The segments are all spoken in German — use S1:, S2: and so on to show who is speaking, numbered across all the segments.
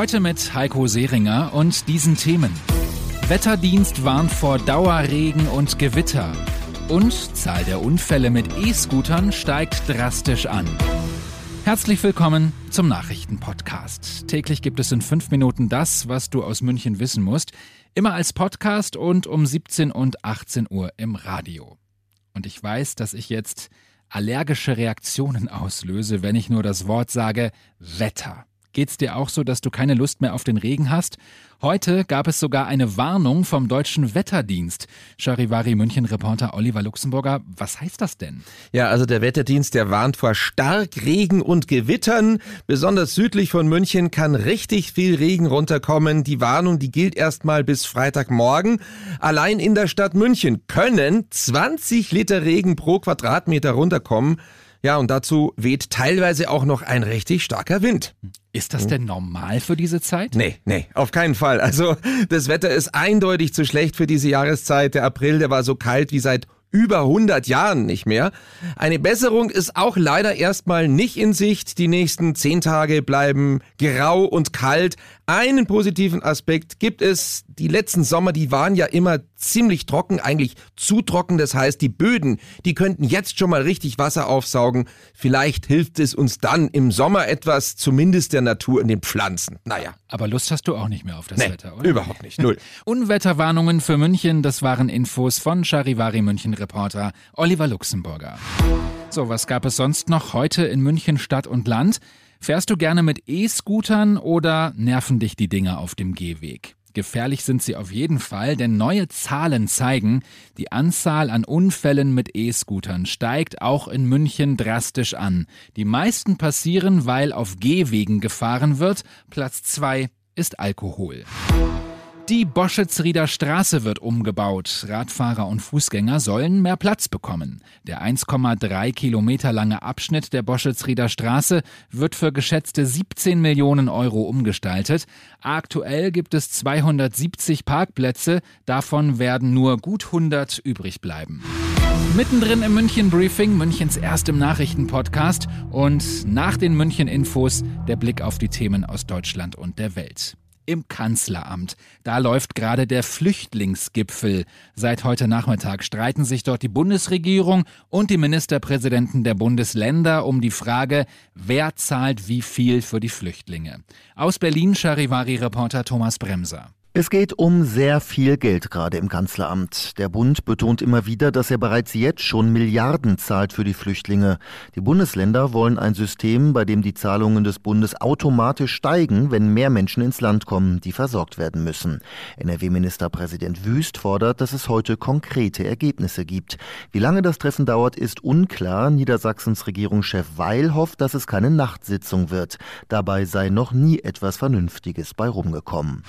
S1: Heute mit Heiko Seringer und diesen Themen. Wetterdienst warnt vor Dauerregen und Gewitter. Und Zahl der Unfälle mit E-Scootern steigt drastisch an. Herzlich willkommen zum Nachrichtenpodcast. Täglich gibt es in fünf Minuten das, was du aus München wissen musst. Immer als Podcast und um 17 und 18 Uhr im Radio. Und ich weiß, dass ich jetzt allergische Reaktionen auslöse, wenn ich nur das Wort sage Wetter. Geht's dir auch so, dass du keine Lust mehr auf den Regen hast? Heute gab es sogar eine Warnung vom deutschen Wetterdienst. Charivari München Reporter Oliver Luxemburger, was heißt das denn?
S2: Ja, also der Wetterdienst, der warnt vor Starkregen und Gewittern. Besonders südlich von München kann richtig viel Regen runterkommen. Die Warnung, die gilt erstmal bis Freitagmorgen. Allein in der Stadt München können 20 Liter Regen pro Quadratmeter runterkommen. Ja, und dazu weht teilweise auch noch ein richtig starker Wind.
S1: Ist das denn normal für diese Zeit?
S2: Nee, nee, auf keinen Fall. Also das Wetter ist eindeutig zu schlecht für diese Jahreszeit. Der April, der war so kalt wie seit über 100 Jahren nicht mehr. Eine Besserung ist auch leider erstmal nicht in Sicht. Die nächsten zehn Tage bleiben grau und kalt. Einen positiven Aspekt gibt es. Die letzten Sommer, die waren ja immer ziemlich trocken, eigentlich zu trocken. Das heißt, die Böden, die könnten jetzt schon mal richtig Wasser aufsaugen. Vielleicht hilft es uns dann im Sommer etwas, zumindest der Natur und den Pflanzen. Naja.
S1: Aber Lust hast du auch nicht mehr auf das
S2: nee,
S1: Wetter, oder?
S2: Überhaupt nicht. Null.
S1: Unwetterwarnungen für München, das waren Infos von Charivari München Reporter Oliver Luxemburger. So, was gab es sonst noch heute in München Stadt und Land? Fährst du gerne mit E-Scootern oder nerven dich die Dinger auf dem Gehweg? Gefährlich sind sie auf jeden Fall, denn neue Zahlen zeigen, die Anzahl an Unfällen mit E-Scootern steigt auch in München drastisch an. Die meisten passieren, weil auf Gehwegen gefahren wird. Platz zwei ist Alkohol. Die Boschetsrieder Straße wird umgebaut. Radfahrer und Fußgänger sollen mehr Platz bekommen. Der 1,3 Kilometer lange Abschnitt der Boschetsrieder Straße wird für geschätzte 17 Millionen Euro umgestaltet. Aktuell gibt es 270 Parkplätze, davon werden nur gut 100 übrig bleiben. Mittendrin im München Briefing, Münchens erstem Nachrichtenpodcast und nach den München Infos der Blick auf die Themen aus Deutschland und der Welt im Kanzleramt. Da läuft gerade der Flüchtlingsgipfel. Seit heute Nachmittag streiten sich dort die Bundesregierung und die Ministerpräsidenten der Bundesländer um die Frage, wer zahlt wie viel für die Flüchtlinge. Aus Berlin Charivari-Reporter Thomas Bremser.
S3: Es geht um sehr viel Geld gerade im Kanzleramt. Der Bund betont immer wieder, dass er bereits jetzt schon Milliarden zahlt für die Flüchtlinge. Die Bundesländer wollen ein System, bei dem die Zahlungen des Bundes automatisch steigen, wenn mehr Menschen ins Land kommen, die versorgt werden müssen. NRW-Ministerpräsident Wüst fordert, dass es heute konkrete Ergebnisse gibt. Wie lange das Treffen dauert, ist unklar. Niedersachsens Regierungschef Weil hofft, dass es keine Nachtsitzung wird. Dabei sei noch nie etwas Vernünftiges bei rumgekommen.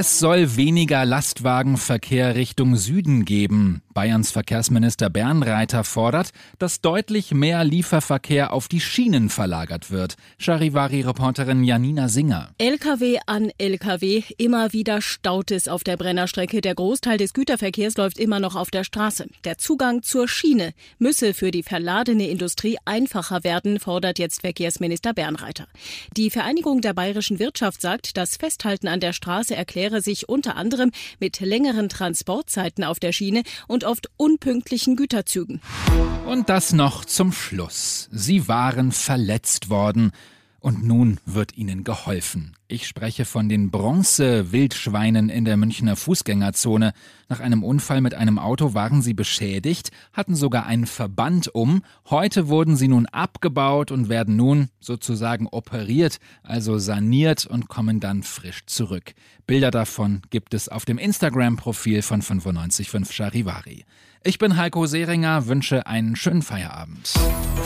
S1: Es soll weniger Lastwagenverkehr Richtung Süden geben. Bayerns Verkehrsminister Bernreiter fordert, dass deutlich mehr Lieferverkehr auf die Schienen verlagert wird. Charivari-Reporterin Janina Singer.
S4: LKW an LKW. Immer wieder staut es auf der Brennerstrecke. Der Großteil des Güterverkehrs läuft immer noch auf der Straße. Der Zugang zur Schiene müsse für die verladene Industrie einfacher werden, fordert jetzt Verkehrsminister Bernreiter. Die Vereinigung der bayerischen Wirtschaft sagt, das Festhalten an der Straße erkläre sich unter anderem mit längeren Transportzeiten auf der Schiene und oft unpünktlichen Güterzügen.
S1: Und das noch zum Schluss. Sie waren verletzt worden. Und nun wird ihnen geholfen. Ich spreche von den Bronze-Wildschweinen in der Münchner Fußgängerzone. Nach einem Unfall mit einem Auto waren sie beschädigt, hatten sogar einen Verband um. Heute wurden sie nun abgebaut und werden nun sozusagen operiert, also saniert und kommen dann frisch zurück. Bilder davon gibt es auf dem Instagram-Profil von 955 Charivari. Ich bin Heiko Seringer, wünsche einen schönen Feierabend.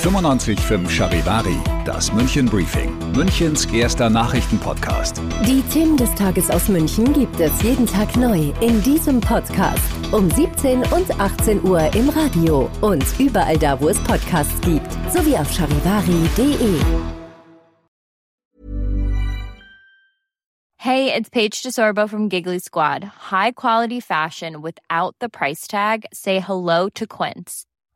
S5: 95.5 Charivari, das München Briefing, Münchens erster Nachrichtenpodcast. Podcast.
S6: Die Themen des Tages aus München gibt es jeden Tag neu in diesem Podcast. Um 17 und 18 Uhr im Radio und überall da, wo es Podcasts gibt. Sowie auf charivari.de.
S7: Hey, it's Paige DeSorbo from Giggly Squad. High quality fashion without the price tag? Say hello to Quince.